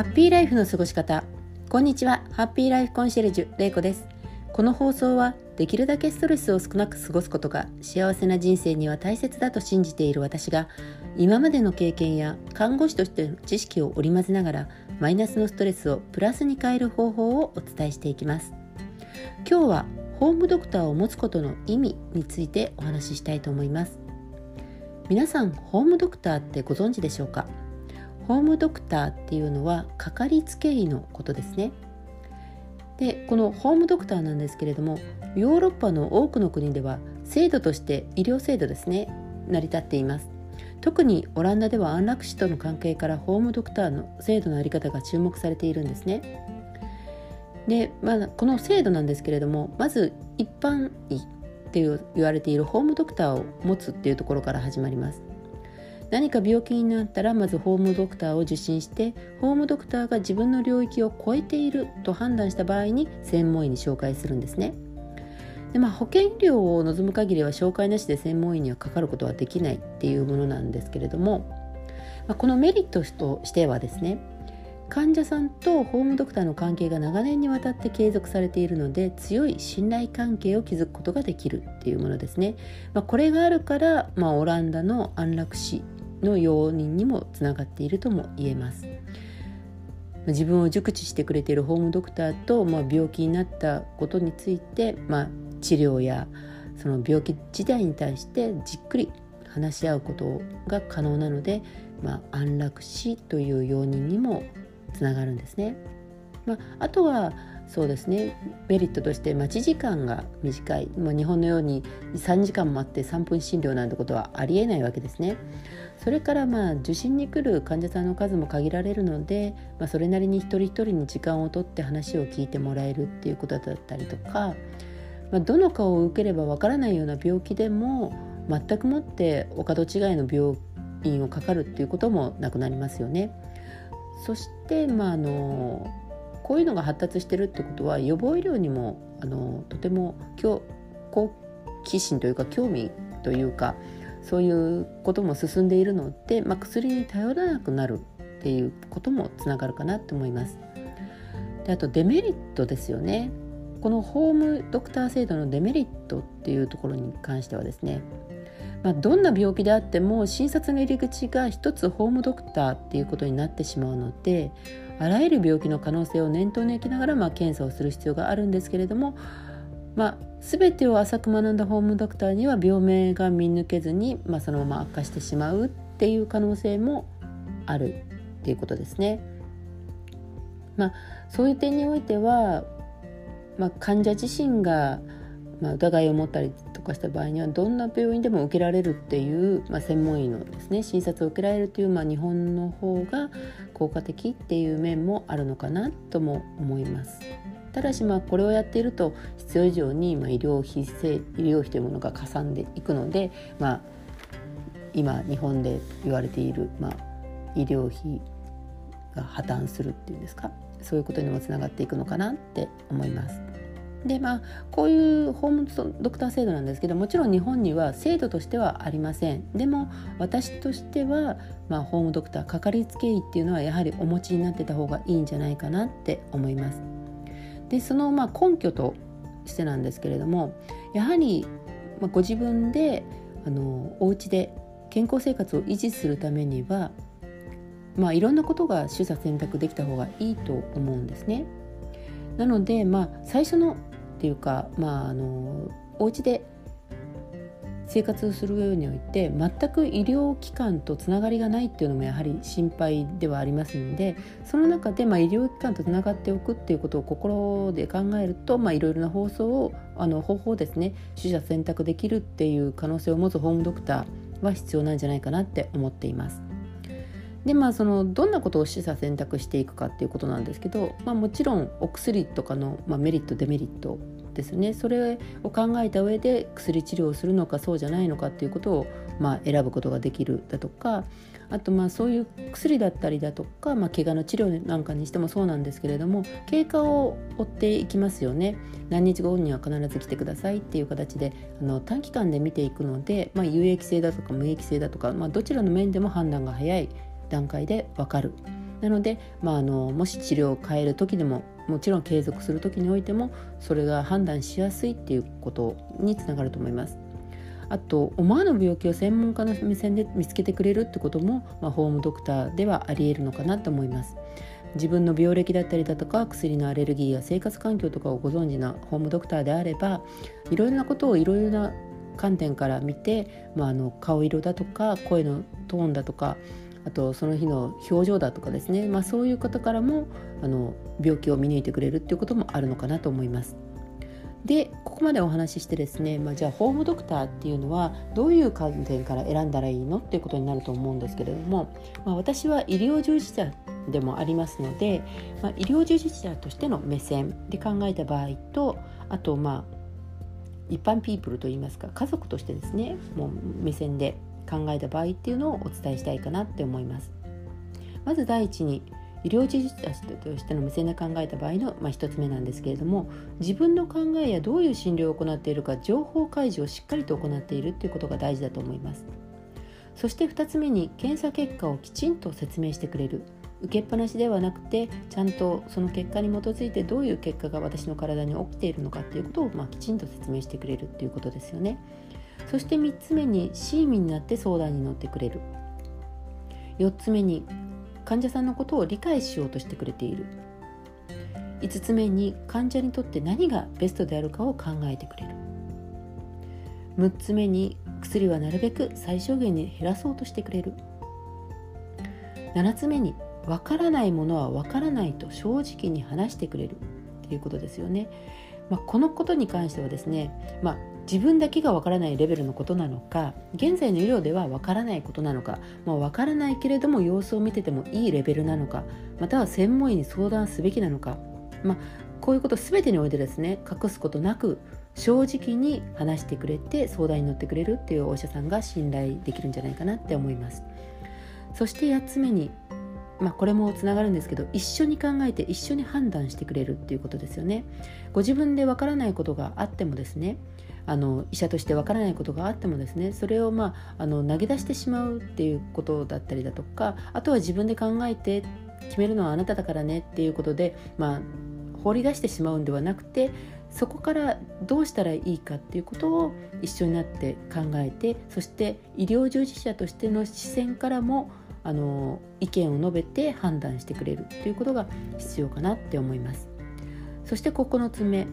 ハッピーライフの過ごし方。こんにちは。ハッピーライフコンシェルジュれいこです。この放送はできるだけストレスを少なく過ごすことが幸せな人生には大切だと信じている私が今までの経験や看護師としての知識を織り交ぜながらマイナスのストレスをプラスに変える方法をお伝えしていきます。今日はホームドクターを持つことの意味についてお話ししたいと思います。皆さんホームドクターってご存知でしょうか？ホームドクターっていうのはかかりつけ医のことですね。でこのホームドクターなんですけれどもヨーロッパの多くの国では制度として医療制度ですね成り立っています。特にオランダでは安楽死との関係からホームドクターの制度の在り方が注目されているんですね。で、まあ、この制度なんですけれどもまず一般医って言われているホームドクターを持つっていうところから始まります。何か病気になったらまずホームドクターを受診してホームドクターが自分の領域を超えていると判断した場合に専門医に紹介するんですね。でまあ、保険医療を望む限りは紹介なしで専門医にはかかることはできないっていうものなんですけれども、まあ、このメリットとしてはですね患者さんとホームドクターの関係が長年にわたって継続されているので強い信頼関係を築くことができるっていうものですね。まあ、これがあるから、まあ、オランダの安楽死の要因にもつながっているとも言えます。自分を熟知してくれているホームドクターと、まあ、病気になったことについて、まあ、治療やその病気自体に対してじっくり話し合うことが可能なので、まあ、安楽死という要因にもつながるんですね。まあ、あとはそうですねメリットとして待ち時間が短い、まあ、日本のように3時間待って3分診療なんてことはありえないわけですね。それからまあ受診に来る患者さんの数も限られるので、まあ、それなりに一人一人に時間をとって話を聞いてもらえるっていうことだったりとか、まあ、どの顔を受ければわからないような病気でも全くもってお門違いの病院をかかるっていうこともなくなりますよね。そして、まあ、あのこういうのが発達してるってことは予防医療にもあのとても好奇心というか興味というかそういうことも進んでいるので、まあ、薬に頼らなくなるっていうこともつながるかなと思います。であとデメリットですよね。このホームドクター制度のデメリットっていうところに関してはですねまあ、どんな病気であっても診察の入り口が一つホームドクターっていうことになってしまうのであらゆる病気の可能性を念頭に置きながら、まあ、検査をする必要があるんですけれども、まあ、全てを浅く学んだホームドクターには病名が見抜けずに、まあ、そのまま悪化してしまうっていう可能性もあるっていうことですね。まあ、そういう点においては、まあ、患者自身がまあ、疑いを持ったりとかした場合にはどんな病院でも受けられるっていう、まあ、専門医のですね診察を受けられるという、まあ、日本の方が効果的っていう面もあるのかなとも思います。ただしまあこれをやっていると必要以上にまあ医療費医療費というものがかさんでいくので、まあ、今日本で言われている、まあ、医療費が破綻するっていうんですか？そういうことにもつながっていくのかなって思います。でまあこういうホームドクター制度なんですけどもちろん日本には制度としてはありませんでも私としては、まあ、ホームドクターかかりつけ医っていうのはやはりお持ちになってた方がいいんじゃないかなって思いますでそのまあ根拠としてなんですけれどもやはり、まあ、ご自分であのお家で健康生活を維持するためにはまあいろんなことが取捨選択できた方がいいと思うんですね。なのでまあ最初のっていうかまああのお家で生活する上において全く医療機関とつながりがないっていうのもやはり心配ではありますのでその中でまあ医療機関とつながっておくっていうことを心で考えるといろいろな放送をあの方法ですね取捨選択できるっていう可能性を持つホームドクターは必要なんじゃないかなって思っています。でまあそのどんなことを示唆選択していくかっていうことなんですけど、まあ、もちろんお薬とかの、まあ、メリットデメリットですね。それを考えた上で薬治療をするのかそうじゃないのかっていうことを、まあ、選ぶことができるだとかあとまあそういう薬だったりだとか、まあ、怪我の治療なんかにしてもそうなんですけれども経過を追っていきますよね。何日後には必ず来てくださいっていう形であの短期間で見ていくので、まあ、有益性だとか無益性だとか、まあ、どちらの面でも判断が早い段階で分かるなので、まあ、あのもし治療を変える時でももちろん継続する時においてもそれが判断しやすいっていうことにつながると思います。あと思わぬ病気を専門家の目線で見つけてくれるってことも、まあ、ホームドクターではありえるのかなと思います。自分の病歴だったりだとか薬のアレルギーや生活環境とかをご存知なホームドクターであればいろいろなことをいろいろな観点から見て、まあ、あの顔色だとか声のトーンだとかあとその日の表情だとかですね、まあ、そういう方からもあの病気を見抜いてくれるっていうこともあるのかなと思います。でここまでお話ししてですね、まあ、じゃあホームドクターっていうのはどういう観点から選んだらいいのっていうことになると思うんですけれども、まあ、私は医療従事者でもありますので、まあ、医療従事者としての目線で考えた場合とあとまあ一般ピープルといいますか家族としてですねもう目線で考えた場合っていうのをお伝えしたいかなって思います。まず第一に医療従事者としての目線で考えた場合の、まあ、1つ目なんですけれども自分の考えやどういう診療を行っているか情報開示をしっかりと行っているということが大事だと思います。そして2つ目に検査結果をきちんと説明してくれる。受けっぱなしではなくてちゃんとその結果に基づいてどういう結果が私の体に起きているのかっていうことを、まあ、きちんと説明してくれるっていうことですよね。そして3つ目に親身になって相談に乗ってくれる。4つ目に患者さんのことを理解しようとしてくれている。5つ目に患者にとって何がベストであるかを考えてくれる。6つ目に薬はなるべく最小限に減らそうとしてくれる。7つ目にわからないものはわからないと正直に話してくれる。いうことですよね。まあ、このことに関してはですね、まあ、自分だけがわからないレベルのことなのか現在の医療ではわからないことなのか、まあ、わからないけれども様子を見ててもいいレベルなのかまたは専門医に相談すべきなのか、まあ、こういうこと全てにおいてですね隠すことなく正直に話してくれて相談に乗ってくれるっていうお医者さんが信頼できるんじゃないかなって思いますそして8つ目にまあ、これもつながるんですけど一緒に考えて一緒に判断してくれるっていうことですよね。ご自分でわからないことがあってもですねあの医者としてわからないことがあってもですねそれを、まあ、あの投げ出してしまうっていうことだったりだとかあとは自分で考えて決めるのはあなただからねっていうことで、まあ、放り出してしまうんではなくてそこからどうしたらいいかっていうことを一緒になって考えてそして医療従事者としての視線からもあの意見を述べて判断してくれるということが必要かなって思います。そして9つ目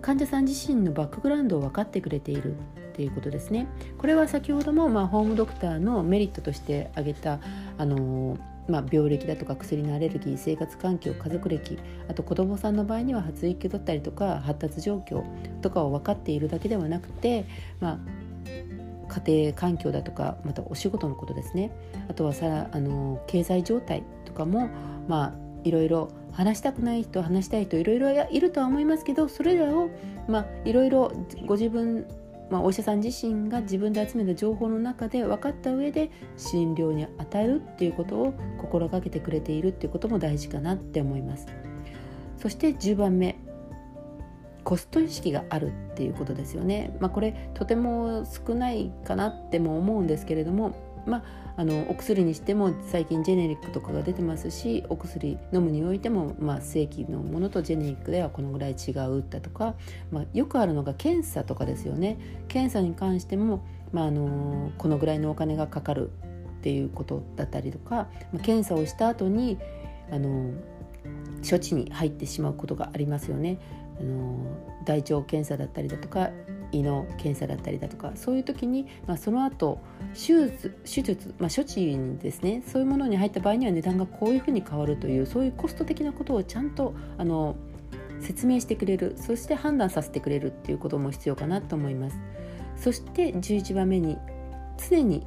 患者さん自身のバックグラウンドを分かってくれているっていうことですね。これは先ほども、まあ、ホームドクターのメリットとして挙げたあのまあ、病歴だとか薬のアレルギー生活環境家族歴あと子どもさんの場合には発育だったりとか発達状況とかを分かっているだけではなくて、まあ、家庭環境だとかまたお仕事のことですね。あとはさあの経済状態とかもまあいろいろ話したくない人話したい人いろいろいるとは思いますけどそれらをまあいろいろご自分まあ、お医者さん自身が自分で集めた情報の中で分かった上で診療に当たるっていうことを心がけてくれているっていうことも大事かなって思います。そして10番目。コスト意識があるっていうことですよね。まあ、これとても少ないかなっても思うんですけれども、まあ、あのお薬にしても最近ジェネリックとかが出てますしお薬飲むにおいても、まあ、正規のものとジェネリックではこのぐらい違うだとか、まあ、よくあるのが検査とかですよね。検査に関しても、まあ、あのこのぐらいのお金がかかるっていうことだったりとか、まあ、検査をした後にあの処置に入ってしまうことがありますよね。あの大腸検査だったりだとか胃の検査だったりだとかそういう時に、まあ、その後手術手術、まあ、処置にですねそういうものに入った場合には値段がこういうふうに変わるというそういうコスト的なことをちゃんとあの説明してくれるそして判断させてくれるっていうことも必要かなと思います。そして11番目に常に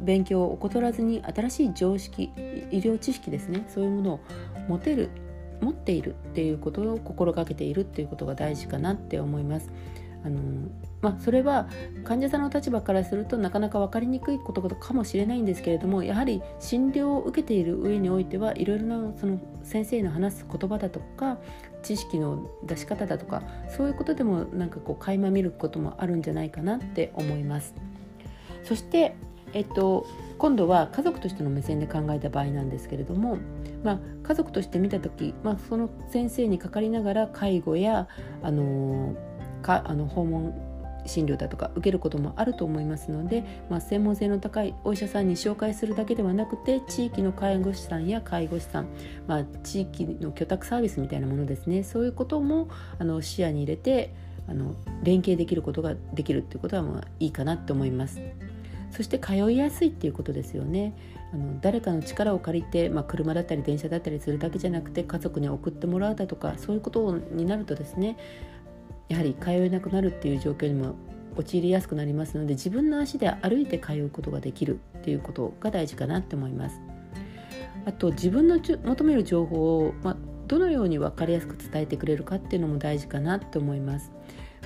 勉強を怠らずに新しい常識医療知識ですねそういうものを持てる持っているっていうことを心がけているっていうことが大事かなって思います。あのまあ、それは患者さんの立場からするとなかなか分かりにくいことかもしれないんですけれどもやはり診療を受けている上においてはいろいろなその先生の話す言葉だとか知識の出し方だとかそういうことでもなんかこう垣間見ることもあるんじゃないかなって思います。そしてえっと、今度は家族としての目線で考えた場合なんですけれども、まあ、家族として見た時、まあ、その先生にかかりながら介護や、あのかあの訪問診療だとか受けることもあると思いますので、まあ、専門性の高いお医者さんに紹介するだけではなくて地域の介護士さんや介護士さん、まあ、地域の居宅サービスみたいなものですねそういうこともあの視野に入れてあの連携できることができるっていうことはまあいいかなと思います。そして通いやすいっていうことですよね。あの誰かの力を借りて、まあ、車だったり電車だったりするだけじゃなくて家族に送ってもらうだとかそういうことになるとですねやはり通えなくなるっていう状況にも陥りやすくなりますので自分の足で歩いて通うことができるっていうことが大事かなって思います。あと自分の求める情報を、まあ、どのように分かりやすく伝えてくれるかっていうのも大事かなって思います。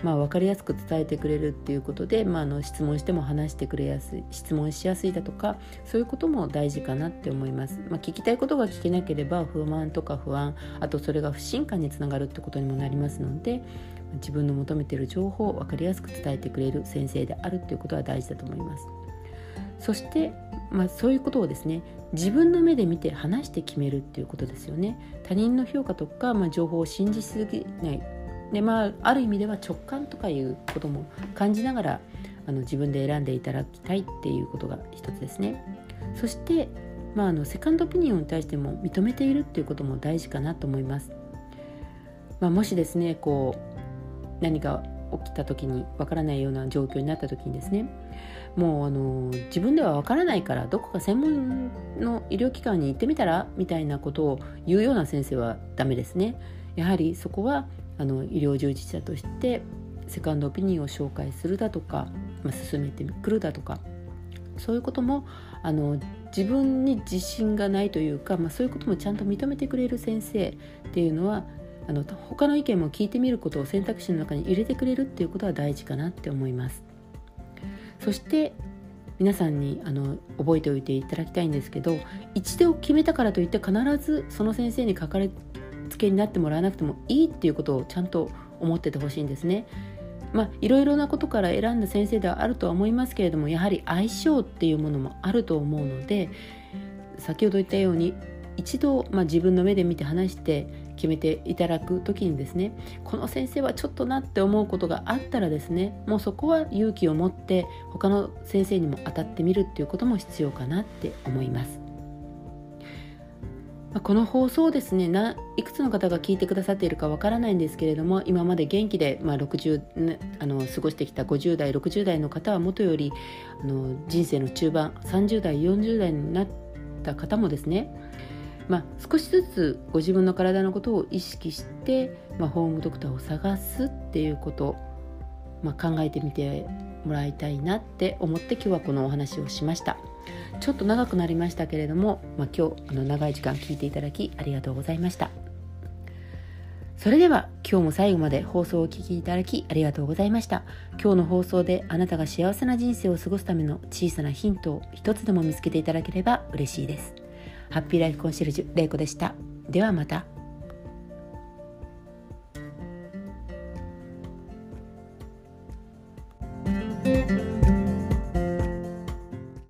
まあ、分かりやすく伝えてくれるっていうことで、まあ、あの質問しても話してくれやすい質問しやすいだとかそういうことも大事かなって思います、まあ、聞きたいことが聞けなければ不満とか不安あとそれが不信感につながるってことにもなりますので自分の求めている情報を分かりやすく伝えてくれる先生であるっていうことは大事だと思います。そして、まあ、そういうことをですね自分の目で見て話して決めるっていうことですよね。他人の評価とか、まあ、情報を信じすぎないで、まあ、ある意味では直感とかいうことも感じながらあの自分で選んでいただきたいっていうことが一つですね。そして、まあ、あのセカンドオピニオンに対しても認めているっていうことも大事かなと思います、まあ、もしですねこう何か起きた時にわからないような状況になった時にですねもうあの自分ではわからないからどこか専門の医療機関に行ってみたらみたいなことを言うような先生はダメですね。やはりそこはあの医療従事者としてセカンドオピニオンを紹介するだとか、まあ、進めてくるだとかそういうこともあの自分に自信がないというか、まあ、そういうこともちゃんと認めてくれる先生っていうのはあの他の意見も聞いてみることを選択肢の中に入れてくれるっていうことは大事かなって思います。そして皆さんにあの覚えておいていただきたいんですけど一度決めたからといって必ずその先生にかかりつけになってもらわなくてもいいっていうことをちゃんと思っててほしいんですね。まあ、いろいろなことから選んだ先生ではあるとは思いますけれどもやはり相性っていうものもあると思うので先ほど言ったように一度、まあ、自分の目で見て話して決めていただく時にですねこの先生はちょっとなって思うことがあったらですねもうそこは勇気を持って他の先生にも当たってみるっていうことも必要かなって思います。この放送ですねいくつの方が聞いてくださっているかわからないんですけれども今まで元気で、まあ、60、あの過ごしてきた50代60代の方はもとよりあの人生の中盤30代40代になった方もですねまあ、少しずつご自分の体のことを意識して、まあ、ホームドクターを探すっていうこと、まあ、考えてみてもらいたいなって思って今日はこのお話をしました。ちょっと長くなりましたけれども、まあ、今日あの長い時間聞いていただきありがとうございましたそれでは今日も最後まで放送をお聴きいただきありがとうございました今日の放送であなたが幸せな人生を過ごすための小さなヒントを一つでも見つけていただければ嬉しいですハッピーライフコンシェルジュ玲子でした。ではまた。